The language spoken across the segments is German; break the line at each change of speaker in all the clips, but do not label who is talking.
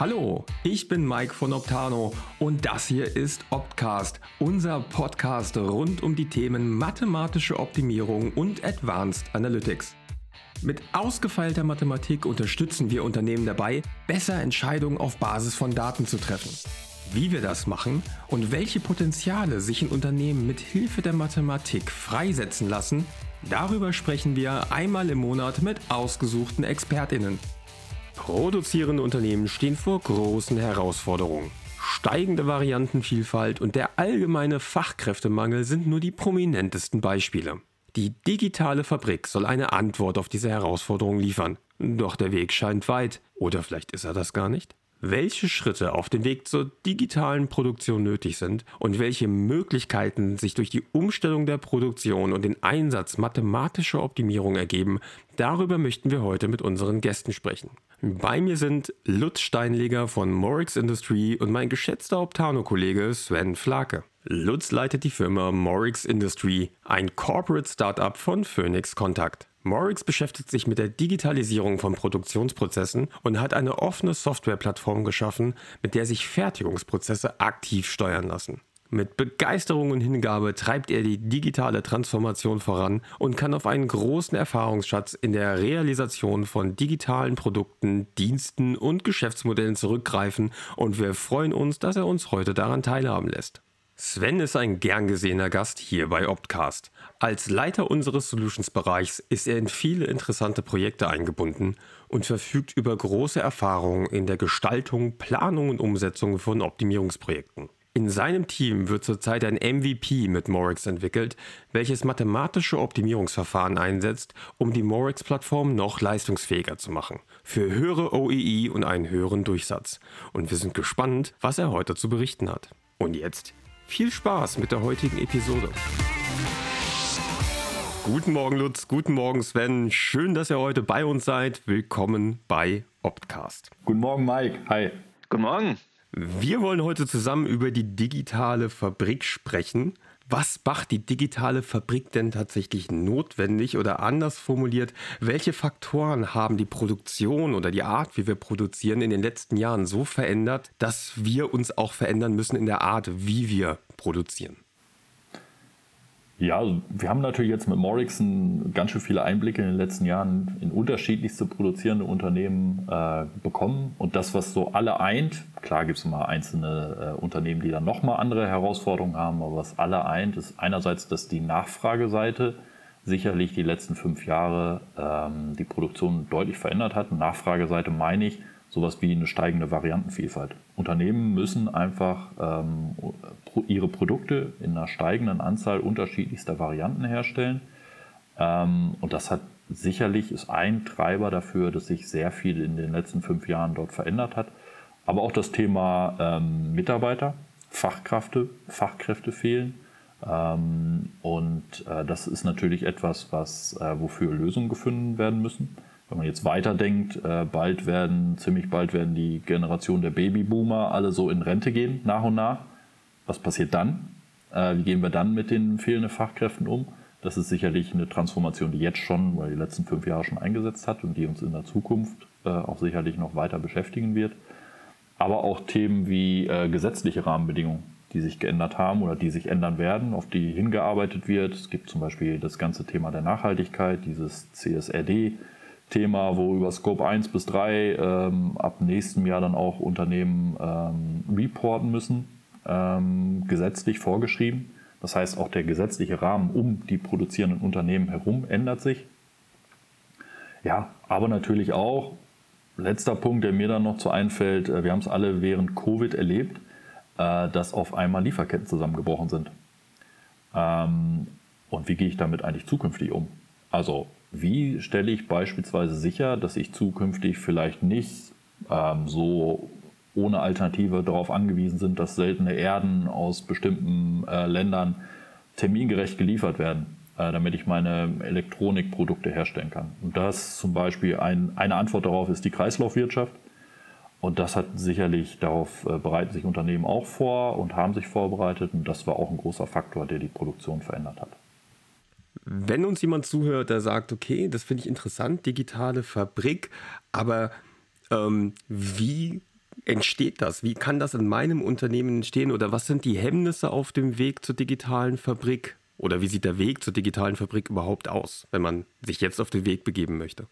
Hallo, ich bin Mike von Optano und das hier ist Optcast, unser Podcast rund um die Themen mathematische Optimierung und Advanced Analytics. Mit ausgefeilter Mathematik unterstützen wir Unternehmen dabei, besser Entscheidungen auf Basis von Daten zu treffen. Wie wir das machen und welche Potenziale sich in Unternehmen mit Hilfe der Mathematik freisetzen lassen, darüber sprechen wir einmal im Monat mit ausgesuchten Expertinnen. Produzierende Unternehmen stehen vor großen Herausforderungen. Steigende Variantenvielfalt und der allgemeine Fachkräftemangel sind nur die prominentesten Beispiele. Die digitale Fabrik soll eine Antwort auf diese Herausforderungen liefern. Doch der Weg scheint weit. Oder vielleicht ist er das gar nicht? welche Schritte auf dem Weg zur digitalen Produktion nötig sind und welche Möglichkeiten sich durch die Umstellung der Produktion und den Einsatz mathematischer Optimierung ergeben, darüber möchten wir heute mit unseren Gästen sprechen. Bei mir sind Lutz Steinleger von Morix Industry und mein geschätzter Optano-Kollege Sven Flake. Lutz leitet die Firma Morix Industry, ein Corporate Startup von Phoenix Contact. Morix beschäftigt sich mit der Digitalisierung von Produktionsprozessen und hat eine offene Softwareplattform geschaffen, mit der sich Fertigungsprozesse aktiv steuern lassen. Mit Begeisterung und Hingabe treibt er die digitale Transformation voran und kann auf einen großen Erfahrungsschatz in der Realisation von digitalen Produkten, Diensten und Geschäftsmodellen zurückgreifen und wir freuen uns, dass er uns heute daran teilhaben lässt. Sven ist ein gern gesehener Gast hier bei Optcast. Als Leiter unseres Solutions-Bereichs ist er in viele interessante Projekte eingebunden und verfügt über große Erfahrung in der Gestaltung, Planung und Umsetzung von Optimierungsprojekten. In seinem Team wird zurzeit ein MVP mit Morix entwickelt, welches mathematische Optimierungsverfahren einsetzt, um die Morix-Plattform noch leistungsfähiger zu machen. Für höhere OEI und einen höheren Durchsatz. Und wir sind gespannt, was er heute zu berichten hat. Und jetzt viel Spaß mit der heutigen Episode. Guten Morgen Lutz, guten Morgen Sven. Schön, dass ihr heute bei uns seid. Willkommen bei Optcast.
Guten Morgen Mike. Hi.
Guten Morgen.
Wir wollen heute zusammen über die digitale Fabrik sprechen. Was macht die digitale Fabrik denn tatsächlich notwendig oder anders formuliert, welche Faktoren haben die Produktion oder die Art, wie wir produzieren, in den letzten Jahren so verändert, dass wir uns auch verändern müssen in der Art, wie wir produzieren?
Ja, also wir haben natürlich jetzt mit Morrison ganz schön viele Einblicke in den letzten Jahren in unterschiedlichste produzierende Unternehmen äh, bekommen. Und das, was so alle eint, klar gibt es mal einzelne äh, Unternehmen, die dann nochmal andere Herausforderungen haben, aber was alle eint, ist einerseits, dass die Nachfrageseite sicherlich die letzten fünf Jahre ähm, die Produktion deutlich verändert hat. Nachfrageseite meine ich, sowas wie eine steigende Variantenvielfalt. Unternehmen müssen einfach ähm, ihre Produkte in einer steigenden Anzahl unterschiedlichster Varianten herstellen. Ähm, und das hat sicherlich ist ein Treiber dafür, dass sich sehr viel in den letzten fünf Jahren dort verändert hat. Aber auch das Thema ähm, Mitarbeiter, Fachkräfte, Fachkräfte fehlen. Ähm, und äh, das ist natürlich etwas, was, äh, wofür Lösungen gefunden werden müssen wenn man jetzt weiterdenkt, äh, bald werden, ziemlich bald werden die Generation der Babyboomer alle so in Rente gehen, nach und nach. Was passiert dann? Äh, wie gehen wir dann mit den fehlenden Fachkräften um? Das ist sicherlich eine Transformation, die jetzt schon, weil die letzten fünf Jahre schon eingesetzt hat und die uns in der Zukunft äh, auch sicherlich noch weiter beschäftigen wird. Aber auch Themen wie gesetzliche Rahmenbedingungen, die sich geändert haben oder die sich ändern werden, auf die hingearbeitet wird. Es gibt zum Beispiel das ganze Thema der Nachhaltigkeit, dieses CSRD, Thema, wo über Scope 1 bis 3 ähm, ab nächstem Jahr dann auch Unternehmen ähm, reporten müssen, ähm, gesetzlich vorgeschrieben. Das heißt, auch der gesetzliche Rahmen um die produzierenden Unternehmen herum ändert sich. Ja, aber natürlich auch, letzter Punkt, der mir dann noch zu einfällt, äh, wir haben es alle während Covid erlebt, äh, dass auf einmal Lieferketten zusammengebrochen sind. Ähm, und wie gehe ich damit eigentlich zukünftig um? Also wie stelle ich beispielsweise sicher, dass ich zukünftig vielleicht nicht ähm, so ohne Alternative darauf angewiesen sind, dass seltene Erden aus bestimmten äh, Ländern termingerecht geliefert werden, äh, damit ich meine Elektronikprodukte herstellen kann. Und das zum Beispiel ein, eine Antwort darauf ist die Kreislaufwirtschaft. Und das hat sicherlich, darauf äh, bereiten sich Unternehmen auch vor und haben sich vorbereitet. Und das war auch ein großer Faktor, der die Produktion verändert hat.
Wenn uns jemand zuhört, der sagt, okay, das finde ich interessant, digitale Fabrik, aber ähm, wie entsteht das? Wie kann das in meinem Unternehmen entstehen? Oder was sind die Hemmnisse auf dem Weg zur digitalen Fabrik? Oder wie sieht der Weg zur digitalen Fabrik überhaupt aus, wenn man sich jetzt auf den Weg begeben möchte?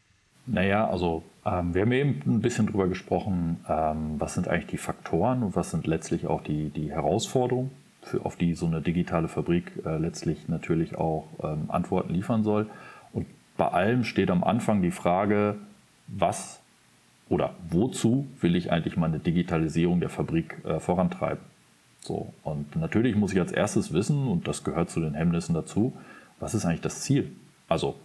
Naja, also ähm, wir haben eben ein bisschen darüber gesprochen, ähm, was sind eigentlich die Faktoren und was sind letztlich auch die, die Herausforderungen, für, auf die so eine digitale Fabrik äh, letztlich natürlich auch ähm, Antworten liefern soll. Und bei allem steht am Anfang die Frage, was oder wozu will ich eigentlich meine Digitalisierung der Fabrik äh, vorantreiben? So, und natürlich muss ich als erstes wissen, und das gehört zu den Hemmnissen dazu, was ist eigentlich das Ziel? Also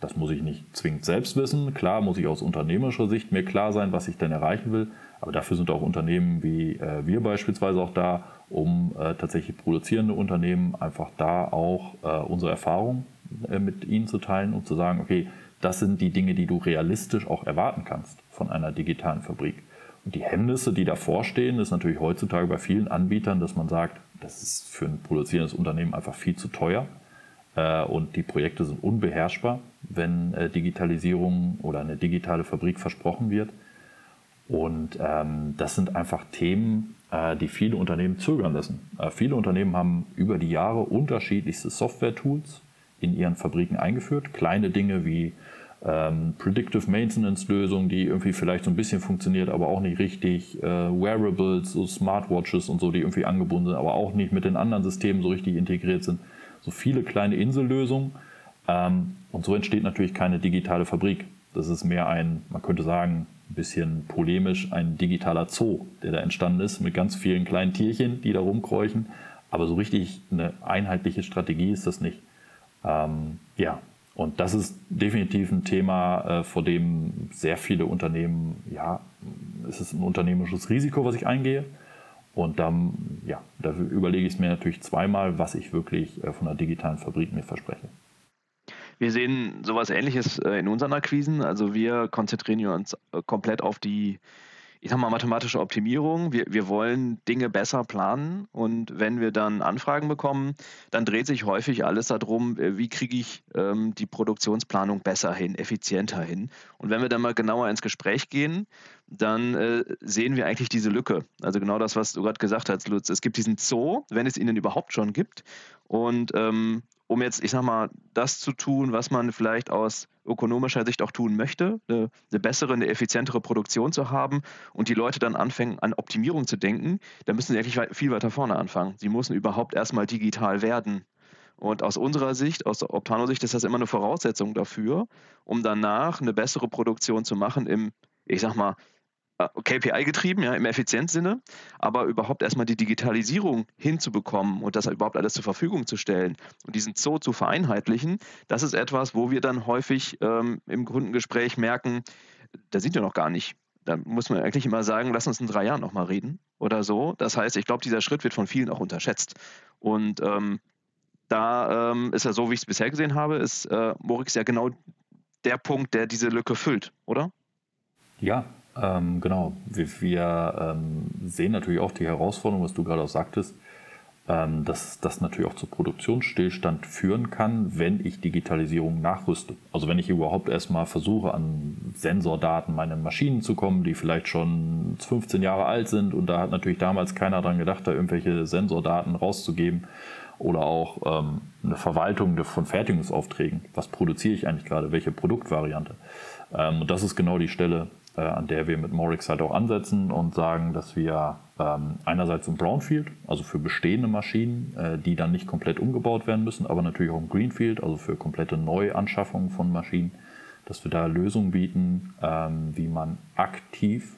das muss ich nicht zwingend selbst wissen. Klar muss ich aus unternehmerischer Sicht mir klar sein, was ich denn erreichen will. Aber dafür sind auch Unternehmen wie äh, wir beispielsweise auch da, um äh, tatsächlich produzierende Unternehmen einfach da auch äh, unsere Erfahrung äh, mit ihnen zu teilen und zu sagen, okay, das sind die Dinge, die du realistisch auch erwarten kannst von einer digitalen Fabrik. Und die Hemmnisse, die davor stehen, ist natürlich heutzutage bei vielen Anbietern, dass man sagt, das ist für ein produzierendes Unternehmen einfach viel zu teuer äh, und die Projekte sind unbeherrschbar, wenn äh, Digitalisierung oder eine digitale Fabrik versprochen wird. Und ähm, das sind einfach Themen, äh, die viele Unternehmen zögern lassen. Äh, viele Unternehmen haben über die Jahre unterschiedlichste Software-Tools in ihren Fabriken eingeführt. Kleine Dinge wie ähm, Predictive Maintenance-Lösungen, die irgendwie vielleicht so ein bisschen funktioniert, aber auch nicht richtig. Äh, Wearables, so Smartwatches und so, die irgendwie angebunden sind, aber auch nicht mit den anderen Systemen so richtig integriert sind so viele kleine Insellösungen. Ähm, und so entsteht natürlich keine digitale Fabrik. Das ist mehr ein, man könnte sagen, bisschen polemisch, ein digitaler Zoo, der da entstanden ist, mit ganz vielen kleinen Tierchen, die da rumkräuchen. Aber so richtig eine einheitliche Strategie ist das nicht. Ähm, ja, und das ist definitiv ein Thema, äh, vor dem sehr viele Unternehmen, ja, es ist ein unternehmerisches Risiko, was ich eingehe. Und dann, ja, da überlege ich es mir natürlich zweimal, was ich wirklich äh, von einer digitalen Fabrik mir verspreche.
Wir sehen sowas ähnliches äh, in unseren Akquisen. Also wir konzentrieren uns äh, komplett auf die ich sag mal, mathematische Optimierung. Wir, wir wollen Dinge besser planen und wenn wir dann Anfragen bekommen, dann dreht sich häufig alles darum, äh, wie kriege ich ähm, die Produktionsplanung besser hin, effizienter hin. Und wenn wir dann mal genauer ins Gespräch gehen, dann äh, sehen wir eigentlich diese Lücke. Also genau das, was du gerade gesagt hast, Lutz. Es gibt diesen Zoo, wenn es ihn überhaupt schon gibt. Und ähm, um jetzt, ich sag mal, das zu tun, was man vielleicht aus ökonomischer Sicht auch tun möchte, eine, eine, bessere, eine effizientere Produktion zu haben und die Leute dann anfangen, an Optimierung zu denken, dann müssen sie eigentlich viel weiter vorne anfangen. Sie müssen überhaupt erstmal digital werden. Und aus unserer Sicht, aus Optano-Sicht, ist das immer eine Voraussetzung dafür, um danach eine bessere Produktion zu machen im, ich sag mal, KPI getrieben, ja, im Effizienzsinne, aber überhaupt erstmal die Digitalisierung hinzubekommen und das überhaupt alles zur Verfügung zu stellen und diesen Zoo zu vereinheitlichen, das ist etwas, wo wir dann häufig ähm, im Kundengespräch merken, da sind wir noch gar nicht. Da muss man eigentlich immer sagen, lass uns in drei Jahren nochmal reden oder so. Das heißt, ich glaube, dieser Schritt wird von vielen auch unterschätzt. Und ähm, da ähm, ist ja so, wie ich es bisher gesehen habe, ist äh, Morix ja genau der Punkt, der diese Lücke füllt, oder?
Ja, ähm, genau. Wir, wir ähm, sehen natürlich auch die Herausforderung, was du gerade auch sagtest, ähm, dass das natürlich auch zu Produktionsstillstand führen kann, wenn ich Digitalisierung nachrüste. Also wenn ich überhaupt erstmal versuche, an Sensordaten meiner Maschinen zu kommen, die vielleicht schon 15 Jahre alt sind und da hat natürlich damals keiner dran gedacht, da irgendwelche Sensordaten rauszugeben oder auch ähm, eine Verwaltung von Fertigungsaufträgen. Was produziere ich eigentlich gerade? Welche Produktvariante? Ähm, und das ist genau die Stelle, äh, an der wir mit Morix halt auch ansetzen und sagen, dass wir ähm, einerseits im Brownfield, also für bestehende Maschinen, äh, die dann nicht komplett umgebaut werden müssen, aber natürlich auch im Greenfield, also für komplette Neuanschaffungen von Maschinen, dass wir da Lösungen bieten, ähm, wie man aktiv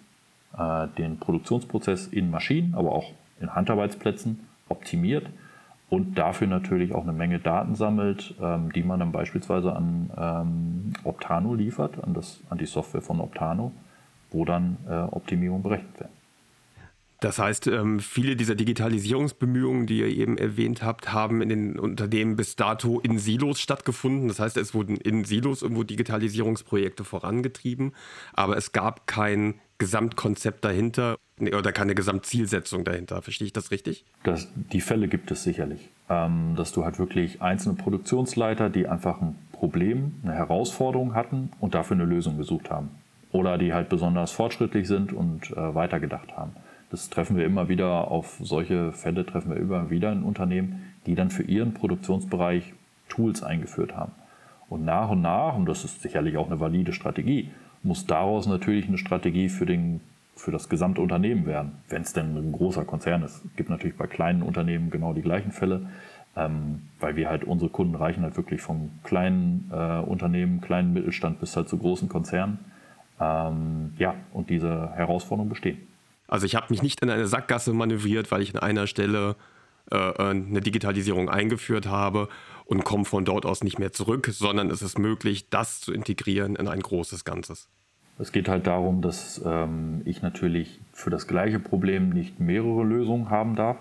äh, den Produktionsprozess in Maschinen, aber auch in Handarbeitsplätzen optimiert und dafür natürlich auch eine Menge Daten sammelt, ähm, die man dann beispielsweise an ähm, Optano liefert, an, das, an die Software von Optano wo dann äh, Optimierungen berechnet werden.
Das heißt, ähm, viele dieser Digitalisierungsbemühungen, die ihr eben erwähnt habt, haben in den Unternehmen bis dato in Silos stattgefunden. Das heißt, es wurden in Silos irgendwo Digitalisierungsprojekte vorangetrieben, aber es gab kein Gesamtkonzept dahinter oder keine Gesamtzielsetzung dahinter. Verstehe ich das richtig?
Das, die Fälle gibt es sicherlich. Ähm, dass du halt wirklich einzelne Produktionsleiter, die einfach ein Problem, eine Herausforderung hatten und dafür eine Lösung gesucht haben. oder die halt besonders fortschrittlich sind und äh, weitergedacht haben. Das treffen wir immer wieder, auf solche Fälle treffen wir immer wieder in Unternehmen, die dann für ihren Produktionsbereich Tools eingeführt haben. Und nach und nach, und das ist sicherlich auch eine valide Strategie, muss daraus natürlich eine Strategie für, den, für das gesamte Unternehmen werden, wenn es denn ein großer Konzern ist. Es gibt natürlich bei kleinen Unternehmen genau die gleichen Fälle, ähm, weil wir halt unsere Kunden reichen halt wirklich von kleinen äh, Unternehmen, kleinen Mittelstand bis halt zu großen Konzernen. Ähm, ja, und diese Herausforderungen bestehen.
Also ich habe mich nicht in eine Sackgasse manövriert, weil ich an einer Stelle äh, äh, eine Digitalisierung eingeführt habe und komme von dort aus nicht mehr zurück, sondern es ist möglich, das zu integrieren in ein großes Ganzes.
Es geht halt darum, dass ähm, ich natürlich für das gleiche Problem nicht mehrere Lösungen haben darf.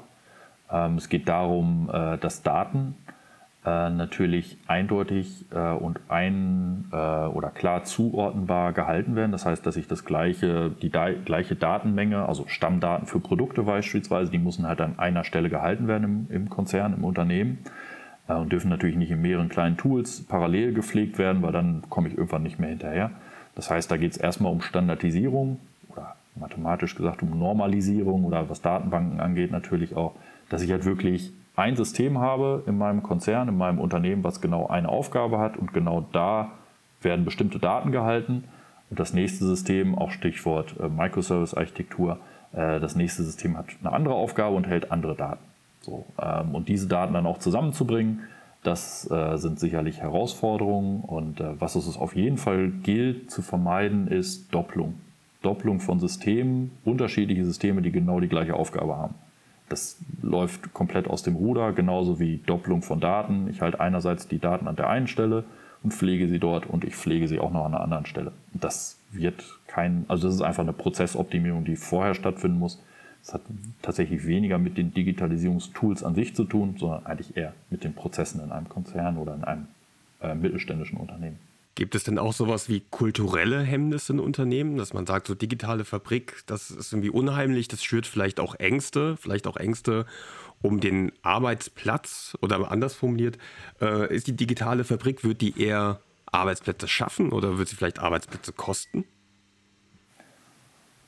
Ähm, es geht darum, äh, dass Daten äh, natürlich eindeutig äh, und ein äh, oder klar zuordnenbar gehalten werden. Das heißt, dass ich das gleiche, die gleiche Datenmenge, also Stammdaten für Produkte beispielsweise, die müssen halt an einer Stelle gehalten werden im, im Konzern, im Unternehmen äh, und dürfen natürlich nicht in mehreren kleinen Tools parallel gepflegt werden, weil dann komme ich irgendwann nicht mehr hinterher. Das heißt, da geht es erstmal um Standardisierung oder mathematisch gesagt um Normalisierung oder was Datenbanken angeht natürlich auch, dass ich halt wirklich ein System habe in meinem Konzern, in meinem Unternehmen, was genau eine Aufgabe hat und genau da werden bestimmte Daten gehalten. Und das nächste System, auch Stichwort äh, Microservice-Architektur, äh, das nächste System hat eine andere Aufgabe und hält andere Daten. So, ähm, und diese Daten dann auch zusammenzubringen, das äh, sind sicherlich Herausforderungen. Und äh, was es auf jeden Fall gilt zu vermeiden, ist Doppelung. Doppelung von Systemen, unterschiedliche Systeme, die genau die gleiche Aufgabe haben. Das läuft komplett aus dem Ruder, genauso wie Doppelung von Daten. Ich halte einerseits die Daten an der einen Stelle und pflege sie dort und ich pflege sie auch noch an einer anderen Stelle. Das wird kein, also das ist einfach eine Prozessoptimierung, die vorher stattfinden muss. Das hat tatsächlich weniger mit den Digitalisierungstools an sich zu tun, sondern eigentlich eher mit den Prozessen in einem Konzern oder in einem äh, mittelständischen Unternehmen.
Gibt es denn auch sowas wie kulturelle Hemmnisse in Unternehmen, dass man sagt, so digitale Fabrik, das ist irgendwie unheimlich, das schürt vielleicht auch Ängste, vielleicht auch Ängste um den Arbeitsplatz oder anders formuliert, äh, ist die digitale Fabrik, wird die eher Arbeitsplätze schaffen oder wird sie vielleicht Arbeitsplätze kosten?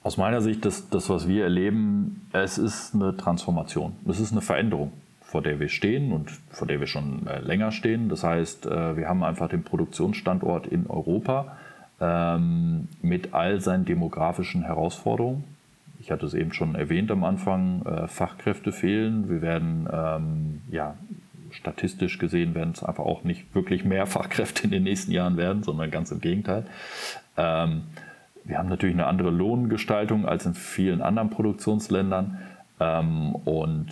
Aus meiner Sicht, das, das was wir erleben, es ist eine Transformation, es ist eine Veränderung vor der wir stehen und vor der wir schon äh, länger stehen. Das heißt, äh, wir haben einfach den Produktionsstandort in Europa ähm, mit all seinen demografischen Herausforderungen. Ich hatte es eben schon erwähnt am Anfang, äh, Fachkräfte fehlen. Wir werden, ähm, ja, statistisch gesehen werden es einfach auch nicht wirklich mehr Fachkräfte in den nächsten Jahren werden, sondern ganz im Gegenteil. Wir haben natürlich eine andere Lohngestaltung als in vielen anderen Produktionsländern. Ähm, und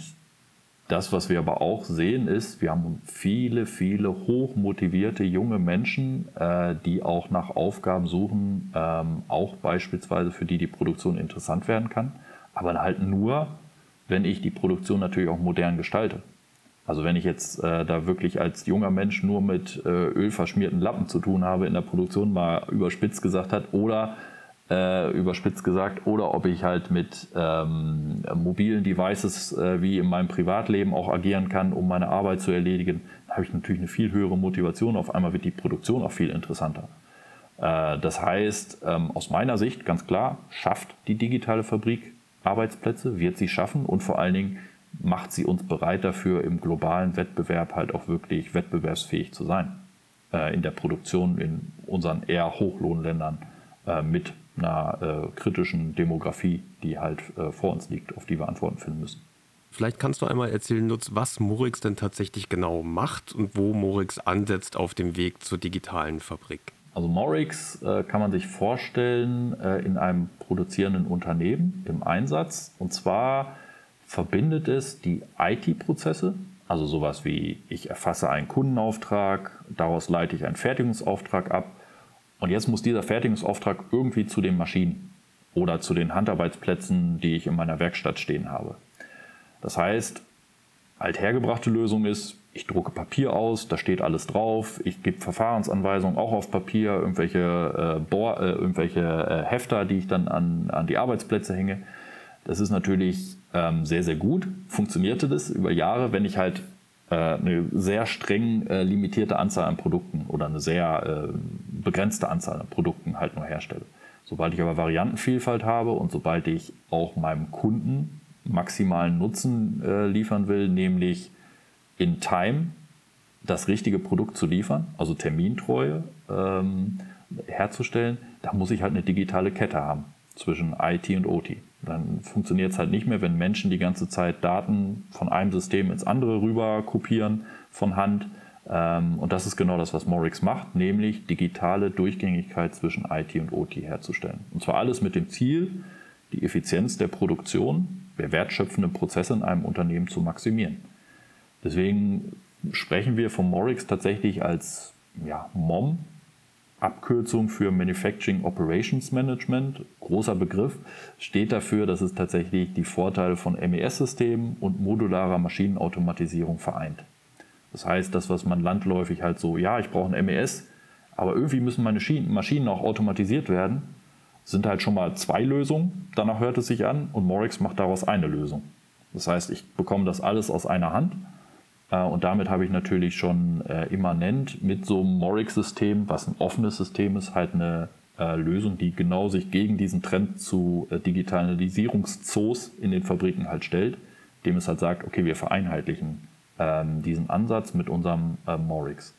das, was wir aber auch sehen, ist, wir haben viele, viele hochmotivierte junge Menschen, äh, die auch nach Aufgaben suchen, ähm, auch beispielsweise für die die Produktion interessant werden kann, aber halt nur, wenn ich die Produktion natürlich auch modern gestalte. Also wenn ich jetzt äh, da wirklich als junger Mensch nur mit äh, ölverschmierten Lappen zu tun habe in der Produktion, mal überspitzt gesagt hat, oder äh, überspitzt gesagt, oder ob ich halt mit ähm, mobilen Devices äh, wie in meinem Privatleben auch agieren kann, um meine Arbeit zu erledigen, habe ich natürlich eine viel höhere Motivation. Auf einmal wird die Produktion auch viel interessanter. Äh, das heißt, ähm, aus meiner Sicht ganz klar, schafft die digitale Fabrik Arbeitsplätze, wird sie schaffen und vor allen Dingen macht sie uns bereit dafür, im globalen Wettbewerb halt auch wirklich wettbewerbsfähig zu sein. Äh, in der Produktion in unseren eher Hochlohnländern äh, mit einer äh, kritischen Demografie, die halt äh, vor uns liegt, auf die wir Antworten finden müssen.
Vielleicht kannst du einmal erzählen, Lutz, was Morix denn tatsächlich genau macht und wo Morix ansetzt auf dem Weg zur digitalen Fabrik.
Also Morix äh, kann man sich vorstellen äh, in einem produzierenden Unternehmen im Einsatz. Und zwar verbindet es die IT-Prozesse, also sowas wie ich erfasse einen Kundenauftrag, daraus leite ich einen Fertigungsauftrag ab, und jetzt muss dieser Fertigungsauftrag irgendwie zu den Maschinen oder zu den Handarbeitsplätzen, die ich in meiner Werkstatt stehen habe. Das heißt, althergebrachte Lösung ist, ich drucke Papier aus, da steht alles drauf, ich gebe Verfahrensanweisungen auch auf Papier, irgendwelche, äh, Bohr, äh, irgendwelche äh, Hefter, die ich dann an, an die Arbeitsplätze hänge. Das ist natürlich ähm, sehr, sehr gut. Funktionierte das über Jahre, wenn ich halt eine sehr streng äh, limitierte Anzahl an Produkten oder eine sehr äh, begrenzte Anzahl an Produkten halt nur herstelle. Sobald ich aber Variantenvielfalt habe und sobald ich auch meinem Kunden maximalen Nutzen äh, liefern will, nämlich in Time das richtige Produkt zu liefern, also Termintreue ähm, herzustellen, da muss ich halt eine digitale Kette haben zwischen IT und OT. Dann funktioniert es halt nicht mehr, wenn Menschen die ganze Zeit Daten von einem System ins andere rüber kopieren von Hand. Ähm, und das ist genau das, was Morix macht, nämlich digitale Durchgängigkeit zwischen IT und OT herzustellen. Und zwar alles mit dem Ziel, die Effizienz der Produktion der wertschöpfenden Prozesse in einem Unternehmen zu maximieren. Deswegen sprechen wir von Morix tatsächlich als ja, MOM, Abkürzung für Manufacturing Operations Management, großer Begriff, steht dafür, dass es tatsächlich die Vorteile von MES-Systemen und modularer Maschinenautomatisierung vereint. Das heißt, das, was man landläufig halt so, ja, ich brauche ein MES, aber irgendwie müssen meine Maschinen auch automatisiert werden, sind halt schon mal zwei Lösungen. Danach hört es sich an und Morix macht daraus eine Lösung. Das heißt, ich bekomme das alles aus einer Hand und damit habe ich natürlich schon äh, immanent mit so einem Morix-System, was ein offenes System ist, halt eine äh, Lösung, die genau sich gegen diesen Trend zu Digitalisierungszoos in den Fabriken halt stellt, dem es halt sagt, okay, wir vereinheitlichen ähm, diesen Ansatz mit unserem Morix.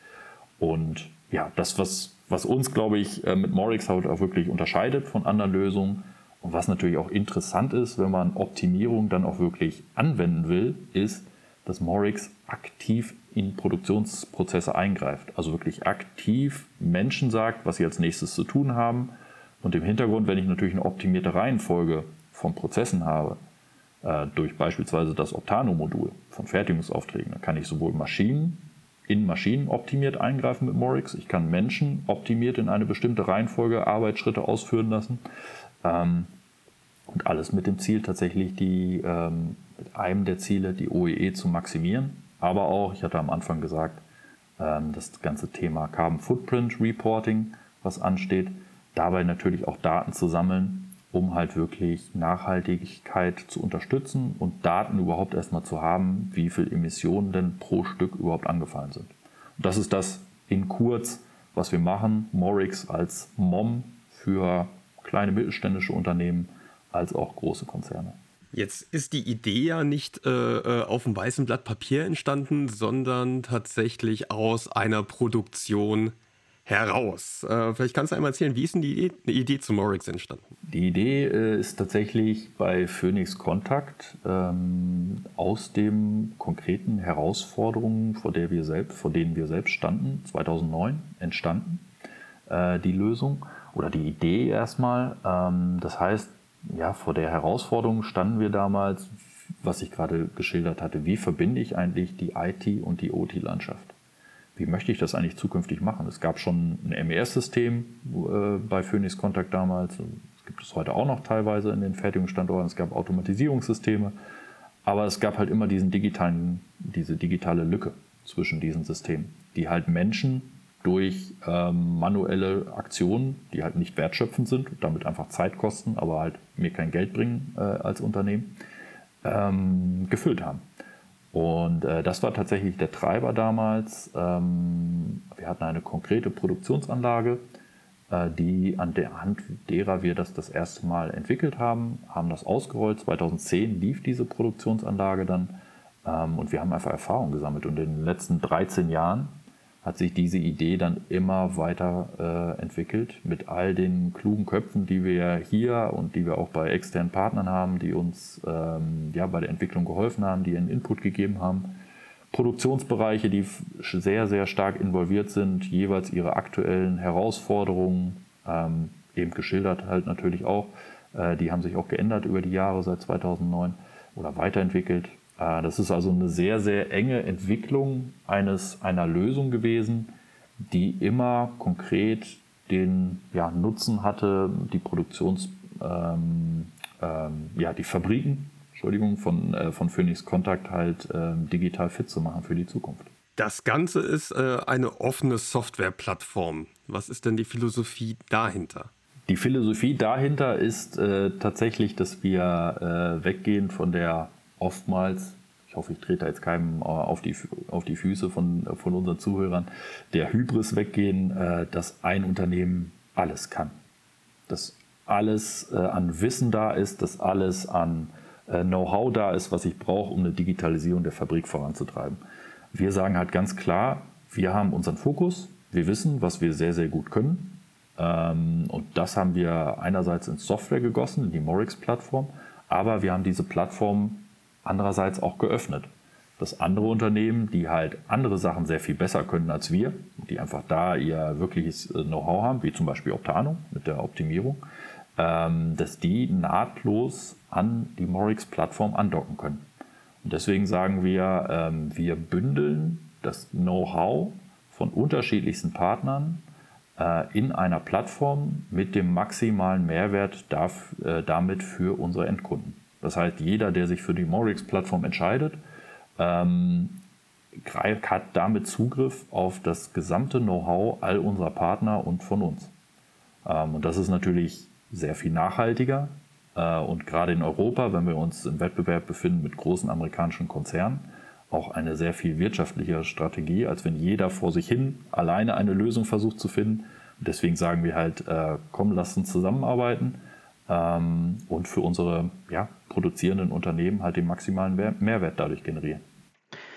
Und ja, das, was, was uns, glaube ich, mit Morix halt auch wirklich unterscheidet von anderen Lösungen und was natürlich auch interessant ist, wenn man Optimierung dann auch wirklich anwenden will, ist, dass Morix aktiv in Produktionsprozesse eingreift. Also wirklich aktiv Menschen sagt, was sie als nächstes zu tun haben. Und im Hintergrund, wenn ich natürlich eine optimierte Reihenfolge von Prozessen habe, äh, durch beispielsweise das Optano-Modul von Fertigungsaufträgen, dann kann ich sowohl Maschinen in Maschinen optimiert eingreifen mit Morix, ich kann Menschen optimiert in eine bestimmte Reihenfolge Arbeitsschritte ausführen lassen. Ähm, und alles mit dem Ziel tatsächlich die ähm, einem der Ziele, die OEE zu maximieren. Aber auch, ich hatte am Anfang gesagt, ähm, das ganze Thema Carbon Footprint Reporting, was ansteht, dabei natürlich auch Daten zu sammeln, um halt wirklich Nachhaltigkeit zu unterstützen und Daten überhaupt erstmal zu haben, wie viel Emissionen denn pro Stück überhaupt angefallen sind. Und das ist das in kurz, was wir machen. Morix als MOM für kleine mittelständische Unternehmen als auch große Konzerne.
Jetzt ist die Idee ja nicht äh, äh, auf einem weißen Blatt Papier entstanden, sondern tatsächlich aus einer Produktion heraus. Äh, vielleicht kannst du einmal erzählen, wie ist denn die Idee, Idee zu Morix entstanden?
Die Idee äh, ist tatsächlich bei Phoenix Contact ähm, aus den konkreten Herausforderungen, vor, der wir selbst, vor denen wir selbst standen, 2009 entstanden, äh, die Lösung oder die Idee erstmal. Ähm, das heißt, ja, vor der Herausforderung standen wir damals, was ich gerade geschildert hatte. Wie verbinde ich eigentlich die IT und die OT-Landschaft? Wie möchte ich das eigentlich zukünftig machen? Es gab schon ein MES-System äh, bei Phoenix Contact damals. Es gibt es heute auch noch teilweise in den Fertigungsstandorten. Es gab Automatisierungssysteme. Aber es gab halt immer diesen digitalen, diese digitale Lücke zwischen diesen Systemen, die halt Menschen durch ähm, manuelle Aktionen, die halt nicht wertschöpfend sind, damit einfach Zeit kosten, aber halt mir kein Geld bringen äh, als Unternehmen, ähm, gefüllt haben. Und äh, das war tatsächlich der Treiber damals. Ähm, wir hatten eine konkrete Produktionsanlage, äh, die an der Hand derer wir das das erste Mal entwickelt haben, haben das ausgerollt. 2010 lief diese Produktionsanlage dann ähm, und wir haben einfach Erfahrung gesammelt. Und in den letzten 13 Jahren hat sich diese Idee dann immer weiter äh, entwickelt mit all den klugen Köpfen, die wir hier und die wir auch bei externen Partnern haben, die uns ähm, ja, bei der Entwicklung geholfen haben, die einen Input gegeben haben. Produktionsbereiche, die sehr, sehr stark involviert sind, jeweils ihre aktuellen Herausforderungen, ähm, eben geschildert halt natürlich auch. Äh, die haben sich auch geändert über die Jahre seit 2009 oder weiterentwickelt. Äh, das ist also eine sehr, sehr enge Entwicklung eines, einer Lösung gewesen, die immer konkret den ja, Nutzen hatte, die Produktions, ähm, ähm, ja, die Fabriken, Entschuldigung, von, äh, von Phoenix Contact halt äh, digital fit zu machen für die Zukunft.
Das Ganze ist äh, eine offene Softwareplattform. Was ist denn die Philosophie dahinter?
Die Philosophie dahinter ist äh, tatsächlich, dass wir äh, weggehen von der oftmals, ich hoffe, ich trete jetzt keinem äh, auf die, auf die Füße von, von unseren Zuhörern, der Hybris weggehen, äh, dass ein Unternehmen alles kann. Dass alles äh, an Wissen da ist, dass alles an äh, Know-how da ist, was ich brauche, um eine Digitalisierung der Fabrik voranzutreiben. Wir sagen halt ganz klar, wir haben unseren Fokus, wir wissen, was wir sehr, sehr gut können. Ähm, und das haben wir einerseits in Software gegossen, in die Morix-Plattform, aber wir haben diese Plattform andererseits auch geöffnet. Dass andere Unternehmen, die halt andere Sachen sehr viel besser können als wir, die einfach da ihr wirkliches äh, Know-how haben, wie zum Beispiel Optano mit der Optimierung, ähm, dass die nahtlos an die Morix-Plattform andocken können. Und deswegen sagen wir, ähm, wir bündeln das Know-how von unterschiedlichsten Partnern äh, in einer Plattform mit dem maximalen Mehrwert äh, damit für unsere Endkunden. Das heißt, jeder, der sich für die Morix-Plattform entscheidet, ähm, hat damit Zugriff auf das gesamte Know-how all unserer Partner und von uns. Ähm, und das ist natürlich sehr viel nachhaltiger. Äh, und gerade in Europa, wenn wir uns im Wettbewerb befinden mit großen amerikanischen Konzernen, auch eine sehr viel wirtschaftlichere Strategie, als wenn jeder vor sich hin alleine eine Lösung versucht zu finden. deswegen sagen wir halt, äh, komm, lass uns zusammenarbeiten ähm, und für unsere ja, produzierenden Unternehmen halt den maximalen Mehrwert dadurch generieren.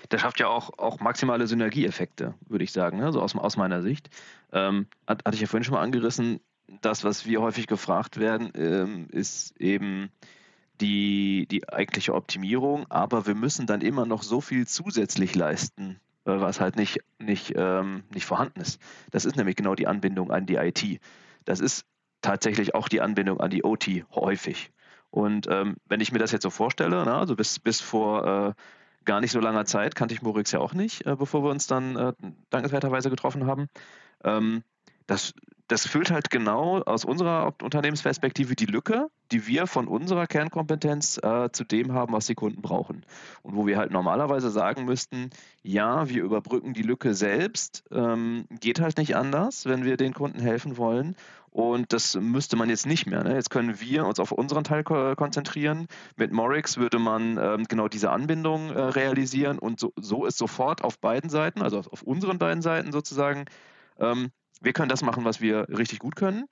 Das schafft ja auch, auch maximale Synergieeffekte, würde ich sagen, ne? so aus, aus meiner Sicht. Ähm, hatte ich ja vorhin schon mal angerissen, das, was wir häufig gefragt werden, ähm, ist eben die, die eigentliche Optimierung, aber wir müssen dann immer noch so viel zusätzlich leisten, äh, was halt nicht, nicht, ähm, nicht vorhanden ist. Das ist nämlich genau die Anbindung an die IT. Das ist tatsächlich auch die Anbindung an die OT häufig. Und ähm, wenn ich mir das jetzt so vorstelle, na, also bis, bis vor äh, gar nicht so langer Zeit kannte ich Morix ja auch nicht, äh, bevor wir uns dann äh, dankenswerterweise getroffen haben. Ähm, das, das füllt halt genau aus unserer Unternehmensperspektive die Lücke, die wir von unserer Kernkompetenz äh, zu dem haben, was die Kunden brauchen. Und wo wir halt normalerweise sagen müssten, ja, wir überbrücken die Lücke selbst, ähm, geht halt nicht anders, wenn wir den Kunden helfen wollen. Und das müsste man jetzt nicht mehr. Ne? Jetzt können wir uns auf unseren Teil ko konzentrieren. Mit Morix würde man ähm, genau diese Anbindung äh, realisieren und so, so ist sofort auf beiden Seiten, also auf unseren beiden Seiten sozusagen, ähm, wir können das machen, was wir richtig gut können.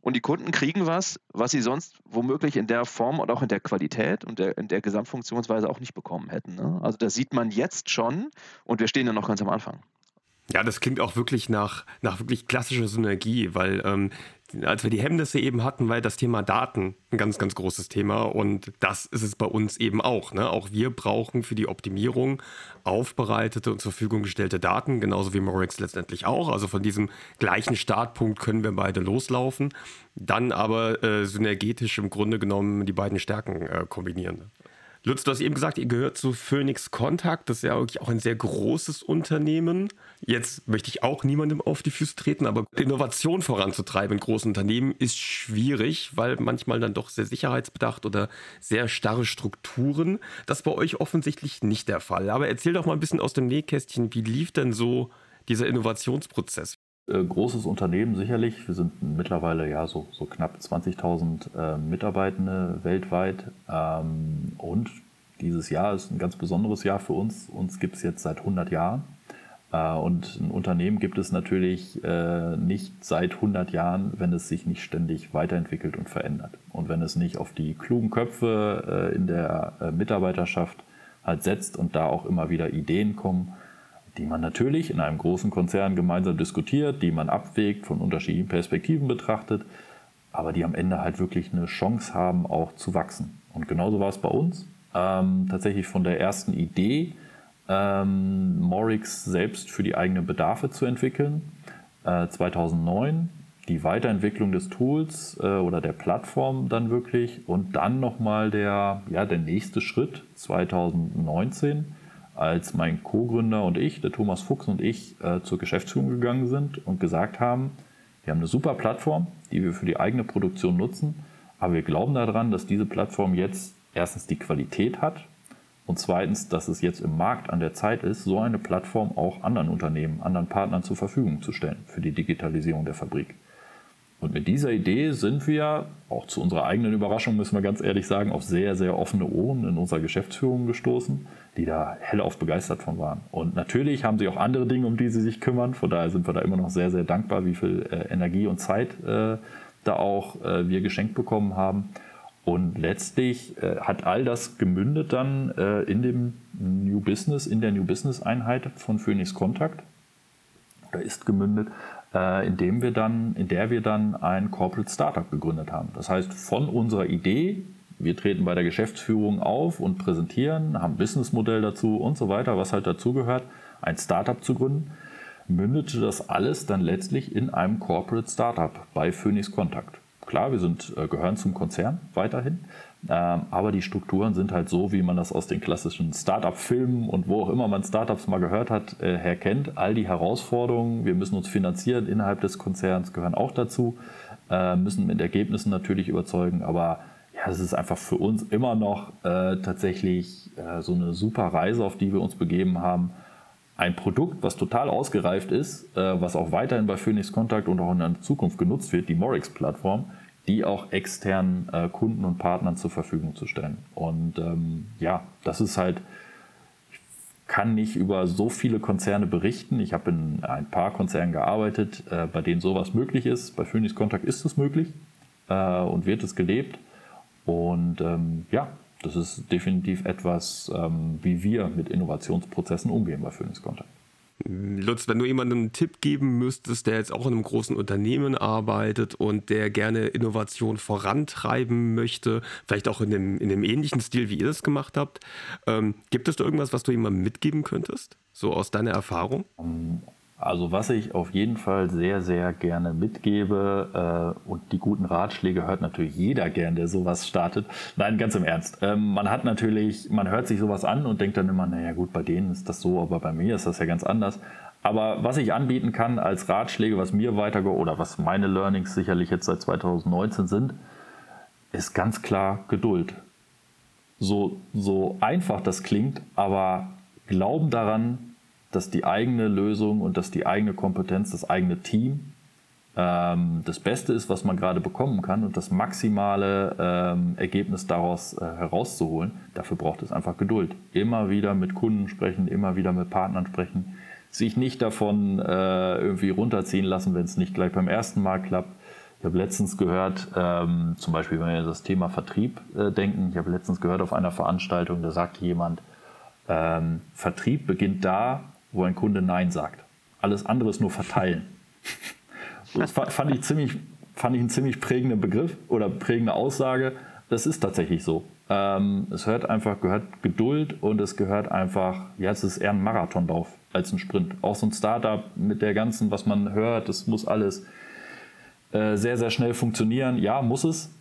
Und die Kunden kriegen was, was sie sonst womöglich in der Form und auch in der Qualität und der, in der Gesamtfunktionsweise auch nicht bekommen hätten. Ne? Also das sieht man jetzt schon und wir stehen ja noch ganz am Anfang.
Ja, das klingt auch wirklich nach, nach wirklich klassischer Synergie, weil ähm, als wir die Hemmnisse eben hatten, war das Thema Daten ein ganz, ganz großes Thema und das ist es bei uns eben auch. Ne? Auch wir brauchen für die Optimierung aufbereitete und zur Verfügung gestellte Daten, genauso wie Morix letztendlich auch. Also von diesem gleichen Startpunkt können wir beide loslaufen, dann aber äh, synergetisch im Grunde genommen die beiden Stärken äh, kombinieren. Lutz, du hast eben gesagt, ihr gehört zu Phoenix Contact. Das ist ja wirklich auch ein sehr großes Unternehmen. Jetzt möchte ich auch niemandem auf die Füße treten, aber Innovation voranzutreiben in großen Unternehmen ist schwierig, weil manchmal dann doch sehr sicherheitsbedacht oder sehr starre Strukturen. Das ist bei euch offensichtlich nicht der Fall. Aber erzähl doch mal ein bisschen aus dem Nähkästchen, wie lief denn so dieser Innovationsprozess?
Äh, großes Unternehmen sicherlich. Wir sind mittlerweile ja so, so knapp 20.000 äh, Mitarbeitende weltweit. Ähm, und dieses Jahr ist ein ganz besonderes Jahr für uns. Uns gibt es jetzt seit 100 Jahren. Äh, und ein Unternehmen gibt es natürlich äh, nicht seit 100 Jahren, wenn es sich nicht ständig weiterentwickelt und verändert. Und wenn es nicht auf die klugen Köpfe äh, in der Mitarbeiterschaft halt setzt und da auch immer wieder Ideen kommen die man natürlich in einem großen Konzern gemeinsam diskutiert, die man abwägt, von unterschiedlichen Perspektiven betrachtet, aber die am Ende halt wirklich eine Chance haben, auch zu wachsen. Und genauso war es bei uns. Ähm, tatsächlich von der ersten Idee, ähm, Morix selbst für die eigenen Bedarfe zu entwickeln, äh, 2009 die Weiterentwicklung des Tools äh, oder der Plattform dann wirklich und dann nochmal der, ja, der nächste Schritt 2019 als mein Co-Gründer und ich, der Thomas Fuchs und ich, äh, zur Geschäftsführung gegangen sind und gesagt haben, wir haben eine super Plattform, die wir für die eigene Produktion nutzen, aber wir glauben daran, dass diese Plattform jetzt erstens die Qualität hat und zweitens, dass es jetzt im Markt an der Zeit ist, so eine Plattform auch anderen Unternehmen, anderen Partnern zur Verfügung zu stellen für die Digitalisierung der Fabrik. Und mit dieser Idee sind wir, auch zu unserer eigenen Überraschung müssen wir ganz ehrlich sagen, auf sehr, sehr offene Ohren in unserer Geschäftsführung gestoßen, die da hellauf begeistert von waren. Und natürlich haben sie auch andere Dinge, um die sie sich kümmern. Von daher sind wir da immer noch sehr, sehr dankbar, wie viel äh, Energie und Zeit äh, da auch äh, wir geschenkt bekommen haben. Und letztlich hat all das gemündet dann in dem New Business, in der New Business Einheit von Phoenix Contact. Oder ist gemündet, äh, indem wir dann, in der wir dann ein Corporate Startup gegründet haben. Das heißt, von unserer Idee, wir treten bei der Geschäftsführung auf und präsentieren, haben ein Businessmodell dazu und so weiter, was halt dazugehört, ein Startup zu gründen, mündete das alles dann letztlich in einem Corporate Startup bei Phoenix Contact. Klar, wir sind, äh, gehören zum Konzern weiterhin, aber die Strukturen sind halt so, wie man das aus den klassischen Startup-Filmen und wo auch immer man Startups mal gehört hat, äh, her kennt. All die Herausforderungen, wir müssen uns finanzieren innerhalb des Konzerns, gehören auch dazu, äh, müssen mit Ergebnissen natürlich überzeugen, aber ja, es ist einfach für uns immer noch tatsächlich so eine super Reise, auf die wir uns begeben haben ein Produkt, was total ausgereift ist, äh, was auch weiterhin bei Phoenix Contact und auch in der Zukunft genutzt wird, die Morix-Plattform, die auch externen äh, Kunden und Partnern zur Verfügung zu stellen. Und ähm, ja, das ist halt, ich kann nicht über so viele Konzerne berichten. Ich habe in ein paar Konzernen gearbeitet, äh, bei denen sowas möglich ist. Bei Phoenix Contact ist es möglich äh, und wird es gelebt. Und ähm, ja, das ist definitiv etwas, ähm, wie wir mit Innovationsprozessen umgehen bei Phoenix Contact.
Lutz, wenn du jemandem einen Tipp geben müsstest, der jetzt auch in einem großen Unternehmen arbeitet und der gerne Innovation vorantreiben möchte, vielleicht auch in dem, in dem ähnlichen Stil, wie ihr das gemacht habt, ähm, gibt es da irgendwas, was du jemandem mitgeben könntest, so aus deiner Erfahrung?
Also was ich auf jeden Fall sehr, sehr gerne mitgebe äh, und die guten Ratschläge hört natürlich jeder gern, der sowas startet. Nein, ganz im Ernst. Ähm, man hat natürlich, man hört sich sowas an und denkt dann immer, naja gut, bei denen ist das so, aber bei mir ist das ja ganz anders. Aber was ich anbieten kann als Ratschläge, was mir weiter oder was meine Learnings sicherlich jetzt seit 2019 sind, ist ganz klar Geduld. So, so einfach das klingt, aber Glauben daran, dass die eigene Lösung und dass die eigene Kompetenz, das eigene Team ähm, das Beste ist, was man gerade bekommen kann und das maximale ähm, Ergebnis daraus äh, herauszuholen. Dafür braucht es einfach Geduld. Immer wieder mit Kunden sprechen, immer wieder mit Partnern sprechen, sich nicht davon äh, irgendwie runterziehen lassen, wenn es nicht gleich beim ersten Mal klappt. Ich habe letztens gehört, ähm, zum Beispiel, wenn wir das Thema Vertrieb äh, denken, ich habe letztens gehört auf einer Veranstaltung, da sagte jemand, ähm, Vertrieb beginnt da, wo ein Kunde Nein sagt. Alles andere ist nur verteilen. Das fand ich, ziemlich, fand ich einen ziemlich prägenden Begriff oder prägende Aussage. Das ist tatsächlich so. Ähm, es hört einfach, gehört Geduld und es gehört einfach, ja, es ist eher ein Marathonlauf als ein Sprint. Auch so ein Startup mit der ganzen, was man hört, das muss alles äh, sehr, sehr schnell funktionieren. Ja, muss es.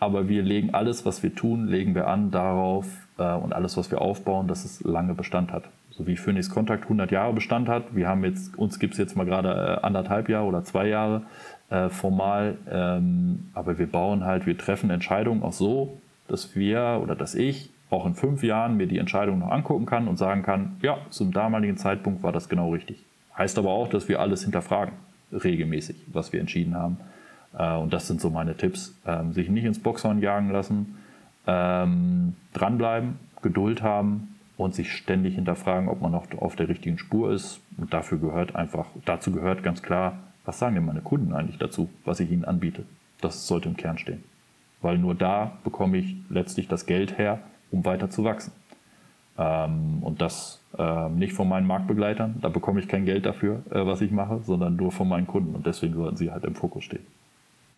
Aber wir legen alles, was wir tun, legen wir an darauf äh, und alles, was wir aufbauen, dass es lange Bestand hat so wie Phoenix Contact 100 Jahre Bestand hat. Wir haben jetzt, uns gibt es jetzt mal gerade äh, anderthalb Jahre oder zwei Jahre äh, formal, ähm, aber wir bauen halt, wir treffen Entscheidungen auch so, dass wir oder dass ich auch in fünf Jahren mir die Entscheidung noch angucken kann und sagen kann, ja, zum damaligen Zeitpunkt war das genau richtig. Heißt aber auch, dass wir alles hinterfragen, regelmäßig, was wir entschieden haben. Äh, und das sind so meine Tipps. Ähm, sich nicht ins Boxhorn jagen lassen, ähm, dranbleiben, Geduld haben, und sich ständig hinterfragen, ob man noch auf der richtigen Spur ist. Und dafür gehört einfach, dazu gehört ganz klar, was sagen denn meine Kunden eigentlich dazu, was ich ihnen anbiete? Das sollte im Kern stehen. Weil nur da bekomme ich letztlich das Geld her, um weiter zu wachsen. Ähm, und das äh, nicht von meinen Marktbegleitern, da bekomme ich kein Geld dafür, äh, was ich mache, sondern nur von meinen Kunden. Und deswegen sollten sie halt im Fokus stehen.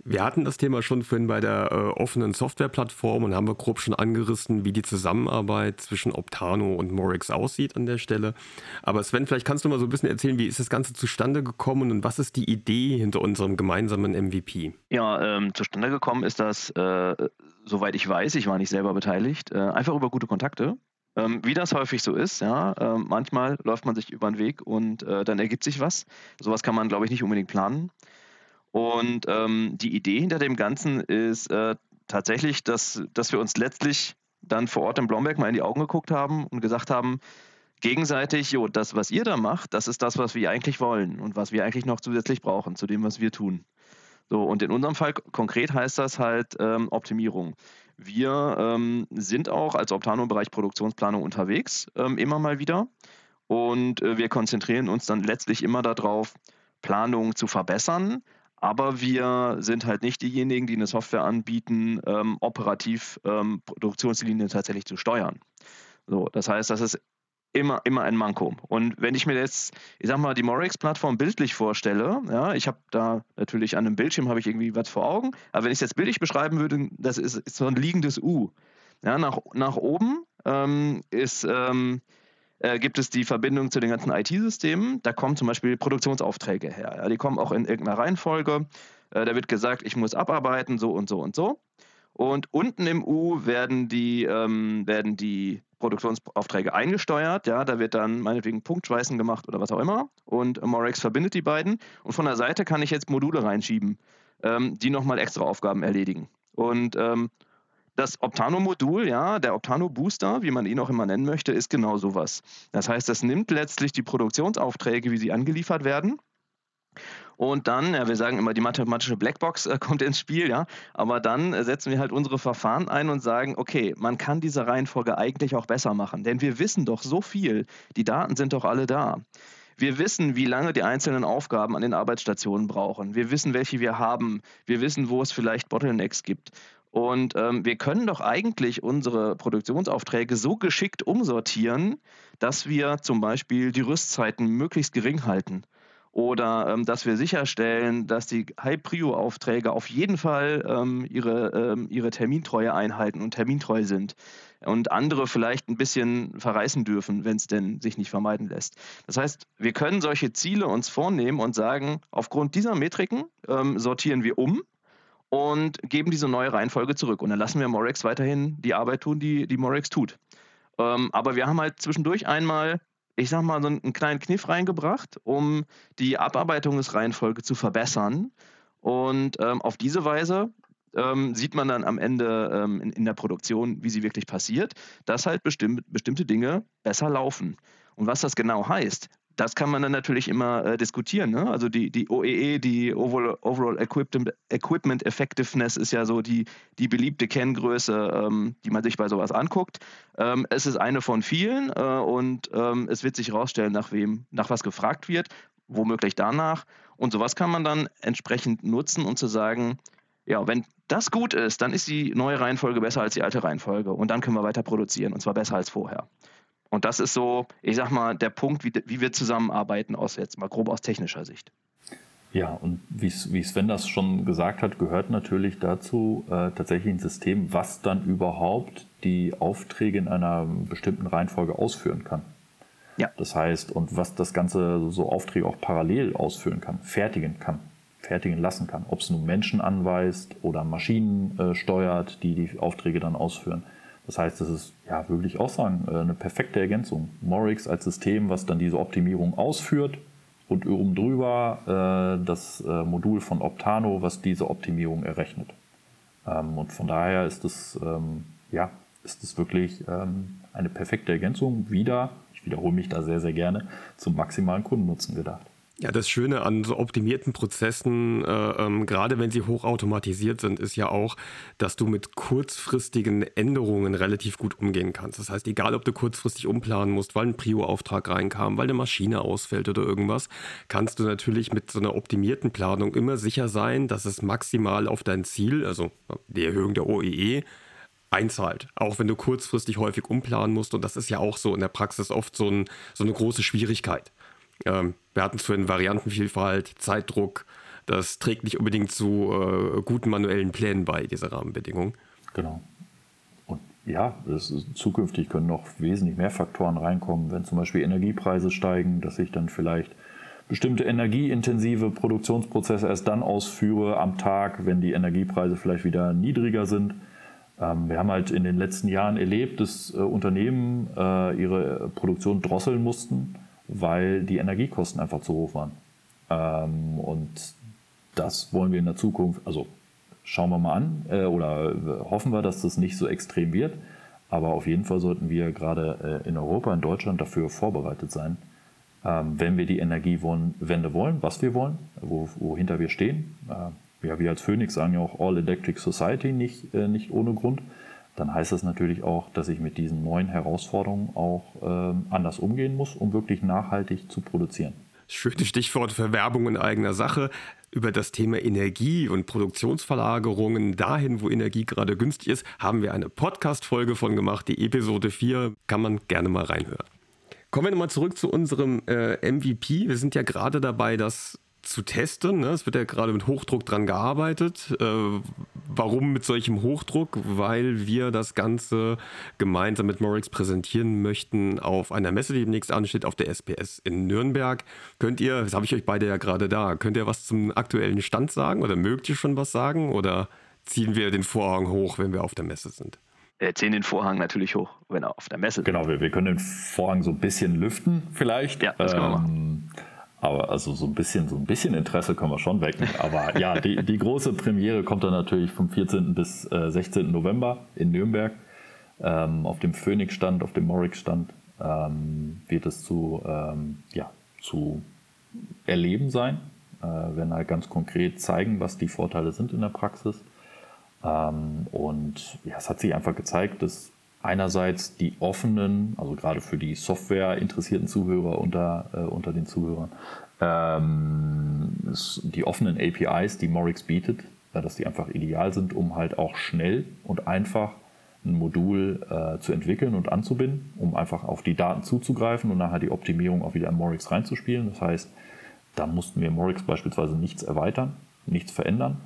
Wir hatten das Thema schon vorhin bei der äh, offenen Softwareplattform und haben wir grob schon angerissen, wie die Zusammenarbeit zwischen Optano und Morix aussieht an der Stelle. Aber Sven, vielleicht kannst du mal so ein bisschen erzählen, wie ist das Ganze zustande gekommen und was ist die Idee hinter unserem gemeinsamen MVP?
Ja, ähm, zustande gekommen ist das, äh, soweit ich weiß, ich war nicht selber beteiligt, äh, einfach über gute Kontakte. Ähm, wie das häufig so ist, ja, äh, manchmal läuft man sich über den Weg und äh, dann ergibt sich was. Sowas kann man, glaube ich, nicht unbedingt planen. Und ähm, die Idee hinter dem Ganzen ist äh, tatsächlich, dass, dass wir uns letztlich dann vor Ort in Blomberg mal in die Augen geguckt haben und gesagt haben, gegenseitig, jo, das, was ihr da macht, das ist das, was wir eigentlich wollen und was wir eigentlich noch zusätzlich brauchen zu dem, was wir tun. So, und in unserem Fall konkret heißt das halt ähm, Optimierung. Wir ähm, sind auch als Optano im Bereich Produktionsplanung unterwegs, ähm, immer mal wieder. Und äh, wir konzentrieren uns dann letztlich immer darauf, Planung zu verbessern, aber wir sind halt nicht diejenigen, die eine Software anbieten, ähm, operativ ähm, Produktionslinien tatsächlich zu steuern. So, das heißt, das ist immer, immer ein Manko. Und wenn ich mir jetzt, ich sag mal, die Morex-Plattform bildlich vorstelle, ja, ich habe da natürlich an einem Bildschirm habe ich irgendwie was vor Augen, aber wenn ich es jetzt bildlich beschreiben würde, das ist, ist so ein liegendes U. Ja, nach, nach oben ähm, ist, ähm, äh, gibt es die Verbindung zu den ganzen IT-Systemen. Da kommen zum Beispiel Produktionsaufträge her. Ja, die kommen auch in irgendeiner Reihenfolge. Äh, da wird gesagt, ich muss abarbeiten, so und so und so. Und unten im U werden die, ähm, werden die Produktionsaufträge eingesteuert. Ja, da wird dann meinetwegen Punktschweißen gemacht oder was auch immer. Und Morex verbindet die beiden. Und von der Seite kann ich jetzt Module reinschieben, ähm, die nochmal extra Aufgaben erledigen. Und ähm, das Optano-Modul, ja, der Optano-Booster, wie man ihn auch immer nennen möchte, ist genau sowas. Das heißt, das nimmt letztlich die Produktionsaufträge, wie sie angeliefert werden, und dann, ja, wir sagen immer, die mathematische Blackbox äh, kommt ins Spiel, ja, aber dann setzen wir halt unsere Verfahren ein und sagen, okay, man kann diese Reihenfolge eigentlich auch besser machen, denn wir wissen doch so viel, die Daten sind doch alle da. Wir wissen, wie lange die einzelnen Aufgaben an den Arbeitsstationen brauchen. Wir wissen, welche wir haben. Wir wissen, wo es vielleicht Bottlenecks gibt. Und ähm, wir können doch eigentlich unsere Produktionsaufträge so geschickt umsortieren, dass wir zum Beispiel die Rüstzeiten möglichst gering halten. Oder ähm, dass wir sicherstellen, dass die High-Prio-Aufträge auf jeden Fall ähm, ihre, ähm, ihre Termintreue einhalten und termintreu sind. Und andere vielleicht ein bisschen verreißen dürfen, wenn es denn sich nicht vermeiden lässt. Das heißt, wir können solche Ziele uns vornehmen und sagen, aufgrund dieser Metriken ähm, sortieren wir um und geben diese neue Reihenfolge zurück. Und dann lassen wir Morex weiterhin die Arbeit tun, die, die Morex tut. Ähm, aber wir haben halt zwischendurch einmal ich sag mal, so einen kleinen Kniff reingebracht, um die Abarbeitungsreihenfolge zu verbessern. Und ähm, auf diese Weise ähm, sieht man dann am Ende ähm, in, in, der Produktion, wie sie wirklich passiert, dass halt bestimm bestimmte Dinge besser laufen. Und was das genau heißt, das kann man dann natürlich immer äh, diskutieren. Ne? Also die, die OEE, e, die Overall, Overall Equipment, Equipment, Effectiveness ist ja so die, die beliebte Kenngröße, ähm, die man sich bei sowas anguckt. Ähm, es ist eine von vielen äh, und ähm, es wird sich herausstellen, nach wem, nach was gefragt wird, womöglich danach. Und sowas kann man dann entsprechend nutzen, um zu sagen, ja, wenn das gut ist, dann ist die neue Reihenfolge besser als die alte Reihenfolge und dann können wir weiter produzieren und zwar besser als vorher. Und das ist so, ich sag mal, der Punkt, wie, wie wir zusammenarbeiten, aus jetzt mal grob aus technischer Sicht.
Ja, und wie Sven das schon gesagt hat, gehört natürlich dazu äh, tatsächlich ein System, was dann überhaupt die Aufträge in einer bestimmten Reihenfolge ausführen kann. Ja. Das heißt, und was das Ganze so Aufträge auch parallel ausführen kann, fertigen kann, fertigen lassen kann. Ob es nun Menschen anweist oder Maschinen äh, steuert, die die Aufträge dann ausführen. Das heißt, das ist ja wirklich auch sagen, äh, eine perfekte Ergänzung. Morix als System, was dann diese Optimierung ausführt und oben drüber äh, das äh, Modul von Optano, was diese Optimierung errechnet. Ähm, und von daher ist es ähm, ja, ist es wirklich ähm, eine perfekte Ergänzung. Wieder, ich wiederhole mich da sehr, sehr gerne, zum maximalen Kundennutzen gedacht.
Ja, das Schöne an so optimierten Prozessen, äh, ähm, gerade wenn sie hochautomatisiert sind, ist ja auch, dass du mit kurzfristigen Änderungen relativ gut umgehen kannst. Das heißt, egal ob du kurzfristig umplanen musst, weil ein Prio-Auftrag reinkam, weil eine Maschine ausfällt oder irgendwas, kannst du natürlich mit so einer optimierten Planung immer sicher sein, dass es maximal auf dein Ziel, also die Erhöhung der OEE, e, einzahlt. Auch wenn du kurzfristig häufig umplanen musst. Und das ist ja auch so in der Praxis oft so, ein, so eine große Schwierigkeit. Ähm, wir hatten es vorhin Variantenvielfalt, Zeitdruck. Das trägt nicht unbedingt zu äh, guten manuellen Plänen bei, diese Rahmenbedingungen.
Genau. Und ja, ist, zukünftig können noch wesentlich mehr Faktoren reinkommen, wenn zum Beispiel Energiepreise steigen, dass ich dann vielleicht bestimmte energieintensive Produktionsprozesse erst dann ausführe am Tag, wenn die Energiepreise vielleicht wieder niedriger sind. Ähm, wir haben halt in den letzten Jahren erlebt, dass äh, Unternehmen äh, ihre Produktion drosseln mussten weil die Energiekosten einfach zu hoch waren. Ähm, und das wollen wir in der Zukunft, also schauen wir mal an äh, oder hoffen wir, dass das nicht so extrem wird. Aber auf jeden Fall sollten wir gerade äh, in Europa, in Deutschland dafür vorbereitet sein, ähm, wenn wir die Energiewende wollen, was wir wollen, wo, wohinter wir stehen. Äh, ja, wir als Phoenix sagen ja auch All Electric Society nicht, äh, nicht ohne Grund dann heißt das natürlich auch, dass ich mit diesen neuen Herausforderungen auch ähm, anders umgehen muss, um wirklich nachhaltig zu produzieren.
schönes Stichwort für Werbung in eigener Sache, über das Thema Energie und Produktionsverlagerungen dahin, wo Energie gerade günstig ist, haben wir eine Podcast-Folge von gemacht. Die Episode 4 kann man gerne mal reinhören. Kommen wir nochmal zurück zu unserem äh, MVP. Wir sind ja gerade dabei, das zu testen. Ne? Es wird ja gerade mit Hochdruck dran gearbeitet. Äh, warum mit solchem Hochdruck? Weil wir das Ganze gemeinsam mit Morix präsentieren möchten auf einer Messe, die demnächst ansteht, auf der SPS in Nürnberg. Könnt ihr, das habe ich euch beide ja gerade da, könnt ihr was zum aktuellen Stand sagen oder mögt ihr schon was sagen oder ziehen wir den Vorhang hoch, wenn wir auf der Messe sind?
Wir ziehen den Vorhang natürlich hoch, wenn er auf der Messe ist.
Genau, wir, wir können den Vorhang so ein bisschen lüften vielleicht.
Ja, das können wir machen.
Aber also so ein bisschen, so ein bisschen Interesse können wir schon wecken. Aber ja, die, die große Premiere kommt dann natürlich vom 14. bis äh, 16. November in Nürnberg. Ähm, auf dem Phoenix-Stand, auf dem Morix-Stand ähm, wird es zu, ähm, ja, zu erleben sein. Äh, werden halt ganz konkret zeigen, was die Vorteile sind in der Praxis. Ähm, und ja, es hat sich einfach gezeigt, dass einerseits die offenen, also gerade für die Software interessierten Zuhörer unter, äh, unter den Zuhörern, ähm, die offenen APIs, die Morix bietet, dass die einfach ideal sind, um halt auch schnell und einfach ein Modul äh, zu entwickeln und anzubinden, um einfach auf die Daten zuzugreifen und nachher die Optimierung auch wieder in Morix reinzuspielen. Das heißt, da mussten wir Morix beispielsweise nichts erweitern, nichts verändern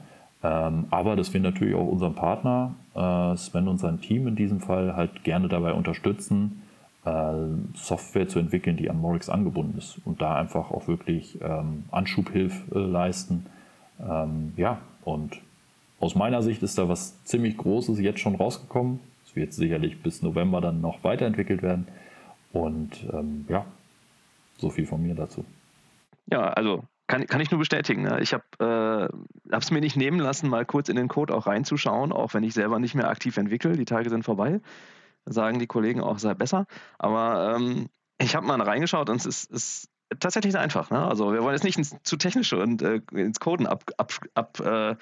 ähm, aber dass wir natürlich auch unseren Partner, äh, Sven und sein Team in diesem Fall, halt gerne dabei unterstützen, äh, Software zu entwickeln, die an Morix angebunden ist und da einfach auch wirklich ähm, Anschubhilfe äh, leisten. Ähm, ja, und aus meiner Sicht ist da was ziemlich Großes jetzt schon rausgekommen. Es wird sicherlich bis November dann noch weiterentwickelt werden. Und ähm, ja, so viel von mir dazu.
Ja, also kann, kann ich nur bestätigen. Ne? Ich habe es mir nicht nehmen lassen, mal kurz in den Code auch reinzuschauen, auch wenn ich selber nicht mehr aktiv entwickle. Die Tage sind vorbei. Sagen die Kollegen auch, sei besser. Aber ähm, ich habe mal reingeschaut und es ist, ist tatsächlich einfach. Ne? Also wir wollen jetzt nicht ins, zu technische und äh, ins Coden ab, ab, ab äh,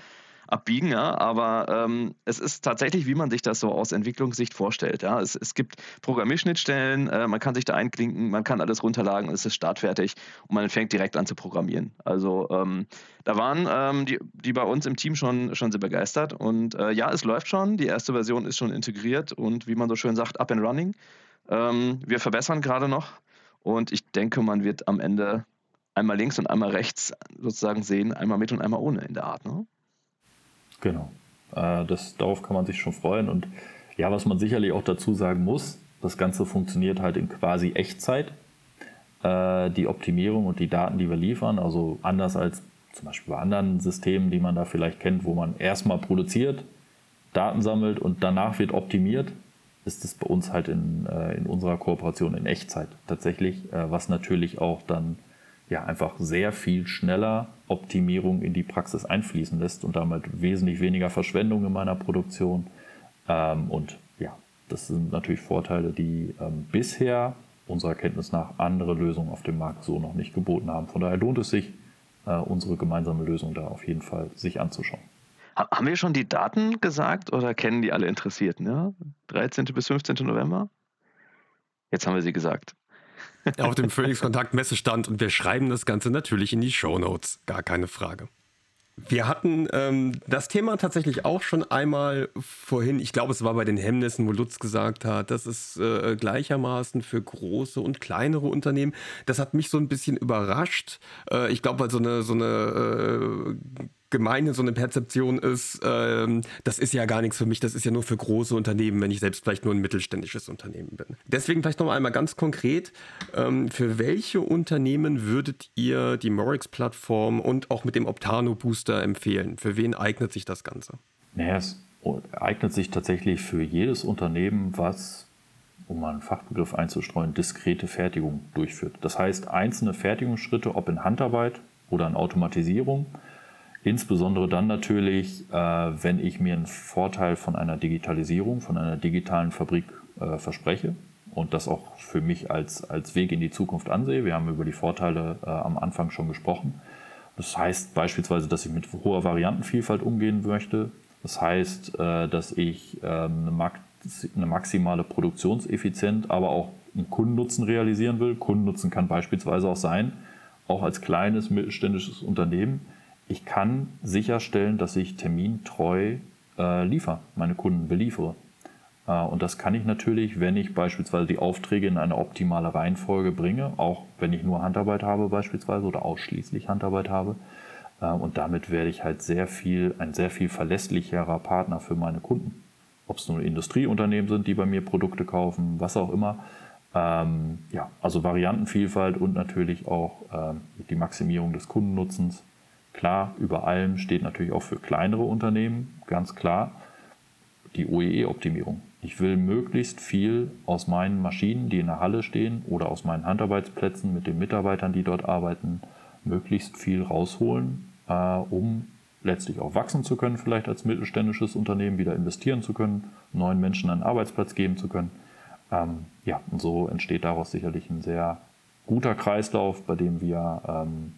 abbiegen, ja, aber ähm, es ist tatsächlich, wie man sich das so aus Entwicklungssicht vorstellt. Ja. Es, es gibt Programmierschnittstellen, äh, man kann sich da einklinken, man kann alles runterladen, es ist startfertig und man fängt direkt an zu programmieren. Also ähm, da waren ähm, die, die bei uns im Team schon, schon sehr begeistert und äh, ja, es läuft schon, die erste Version ist schon integriert und wie man so schön sagt, up and running. Ähm, wir verbessern gerade noch und ich denke, man wird am Ende einmal links und einmal rechts sozusagen sehen, einmal mit und einmal ohne in der Art. Ne?
Genau. Äh, das, darauf kann man sich schon freuen. Und ja, was man sicherlich auch dazu sagen muss, das Ganze funktioniert halt in quasi Echtzeit. Äh, die Optimierung und die Daten, die wir liefern, also anders als zum Beispiel bei anderen Systemen, die man da vielleicht kennt, wo man erstmal produziert, Daten sammelt und danach wird optimiert, ist es bei uns halt in, äh, in unserer Kooperation in Echtzeit tatsächlich, was natürlich auch dann ja einfach sehr viel schneller Optimierung in die Praxis einfließen lässt und damit wesentlich weniger Verschwendung in meiner Produktion. Ähm, und ja, das sind natürlich Vorteile, die ähm, bisher unserer Kenntnis nach andere Lösungen auf dem Markt so noch nicht geboten haben. Von daher lohnt es sich, äh, unsere gemeinsame Lösung da auf jeden Fall sich anzuschauen.
Haben wir schon die Daten gesagt oder kennen die alle Interessierten? Ja? 13. bis 15. November? Jetzt haben wir sie gesagt
auf dem Phoenix Kontakt Messestand und wir schreiben das Ganze natürlich in die Show Notes, gar keine Frage. Wir hatten ähm, das Thema tatsächlich auch schon einmal vorhin. Ich glaube, es war bei den Hemmnissen, wo Lutz gesagt hat, das ist äh, gleichermaßen für große und kleinere Unternehmen. Das hat mich so ein bisschen überrascht. Äh, ich glaube, weil so eine, so eine äh, gemeine so eine Perzeption ist, ähm, das ist ja gar nichts für mich, das ist ja nur für große Unternehmen, wenn ich selbst vielleicht nur ein mittelständisches Unternehmen bin. Deswegen vielleicht noch einmal ganz konkret, ähm, für welche Unternehmen würdet ihr die Morix-Plattform und auch mit dem Optano-Booster empfehlen? Für wen eignet sich das Ganze?
Naja, es eignet sich tatsächlich für jedes Unternehmen, was, um mal einen Fachbegriff einzustreuen, diskrete Fertigung durchführt. Das heißt, einzelne Fertigungsschritte, ob in Handarbeit oder in Automatisierung, Insbesondere dann natürlich, äh, wenn ich mir einen Vorteil von einer Digitalisierung, von einer digitalen Fabrik äh, verspreche und das auch für mich als, als Weg in die Zukunft ansehe. Wir haben über die Vorteile äh, am Anfang schon gesprochen. Das heißt beispielsweise, dass ich mit hoher Variantenvielfalt umgehen möchte. Das heißt, äh, dass ich ähm, eine, eine maximale Produktionseffizienz, aber auch einen Kundennutzen realisieren will. Kundennutzen kann beispielsweise auch sein, auch als kleines mittelständisches Unternehmen, ich kann sicherstellen, dass ich termintreu äh, liefere, meine Kunden beliefere. Äh, und das kann ich natürlich, wenn ich beispielsweise die Aufträge in eine optimale Reihenfolge bringe, auch wenn ich nur Handarbeit habe beispielsweise oder ausschließlich Handarbeit habe. Äh, und damit werde ich halt sehr viel, ein sehr viel verlässlicherer Partner für meine Kunden. Ob es nun Industrieunternehmen sind, die bei mir Produkte kaufen, was auch immer. Ähm, ja, also Variantenvielfalt und natürlich auch ähm, die Maximierung des Kundennutzens. Klar, über allem steht natürlich auch für kleinere Unternehmen, ganz klar, die OEE-Optimierung. Ich will möglichst viel aus meinen Maschinen, die in der Halle stehen, oder aus meinen Handarbeitsplätzen mit den Mitarbeitern, die dort arbeiten, möglichst viel rausholen, äh, um letztlich auch wachsen zu können, vielleicht als mittelständisches Unternehmen wieder investieren zu können, neuen Menschen einen Arbeitsplatz geben zu können. Ähm, ja, und so entsteht daraus sicherlich ein sehr guter Kreislauf, bei dem wir ähm,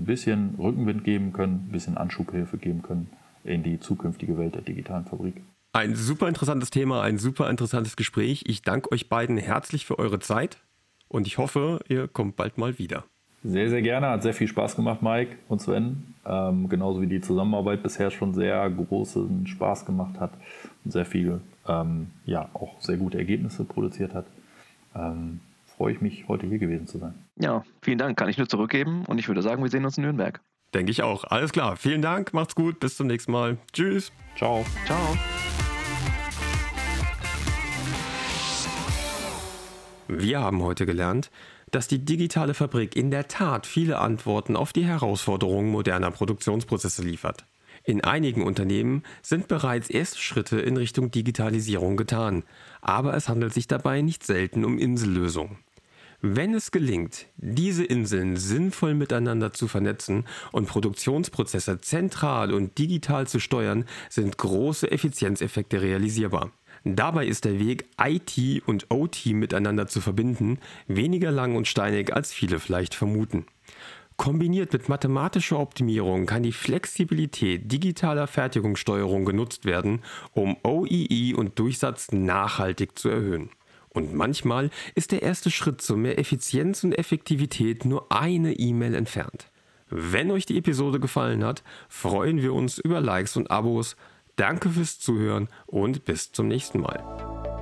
ein bisschen Rückenwind geben können, ein bisschen Anschubhilfe geben können in die zukünftige Welt der digitalen Fabrik.
Ein super interessantes Thema, ein super interessantes Gespräch. Ich danke euch beiden herzlich für eure Zeit und ich hoffe, ihr kommt bald mal wieder.
Sehr, sehr gerne. Hat sehr viel Spaß gemacht, Mike und Sven. Ähm, genauso wie die Zusammenarbeit bisher schon sehr großen Spaß gemacht hat und sehr viel, ähm, ja, auch sehr gute Ergebnisse produziert hat. Ähm, freue ich mich, heute hier gewesen zu sein.
Ja, vielen Dank. Kann ich nur zurückgeben und ich würde sagen, wir sehen uns in Nürnberg.
Denke ich auch. Alles klar. Vielen Dank. Macht's gut. Bis zum nächsten Mal. Tschüss.
Ciao.
Ciao.
Wir haben heute gelernt, dass die digitale Fabrik in der Tat viele Antworten auf die Herausforderungen moderner Produktionsprozesse liefert. In einigen Unternehmen sind bereits erste Schritte in Richtung Digitalisierung getan, aber es handelt sich dabei nicht selten um Insellösungen. Wenn es gelingt, diese Inseln sinnvoll miteinander zu vernetzen und Produktionsprozesse zentral und digital zu steuern, sind große Effizienzeffekte realisierbar. Dabei ist der Weg, IT und OT miteinander zu verbinden, weniger lang und steinig, als viele vielleicht vermuten. Kombiniert mit mathematischer Optimierung kann die Flexibilität digitaler Fertigungssteuerung genutzt werden, um OEE und Durchsatz nachhaltig zu erhöhen. Und manchmal ist der erste Schritt zu mehr Effizienz und Effektivität nur eine E-Mail entfernt. Wenn euch die Episode gefallen hat, freuen wir uns über Likes und Abos. Danke fürs Zuhören und bis zum nächsten Mal.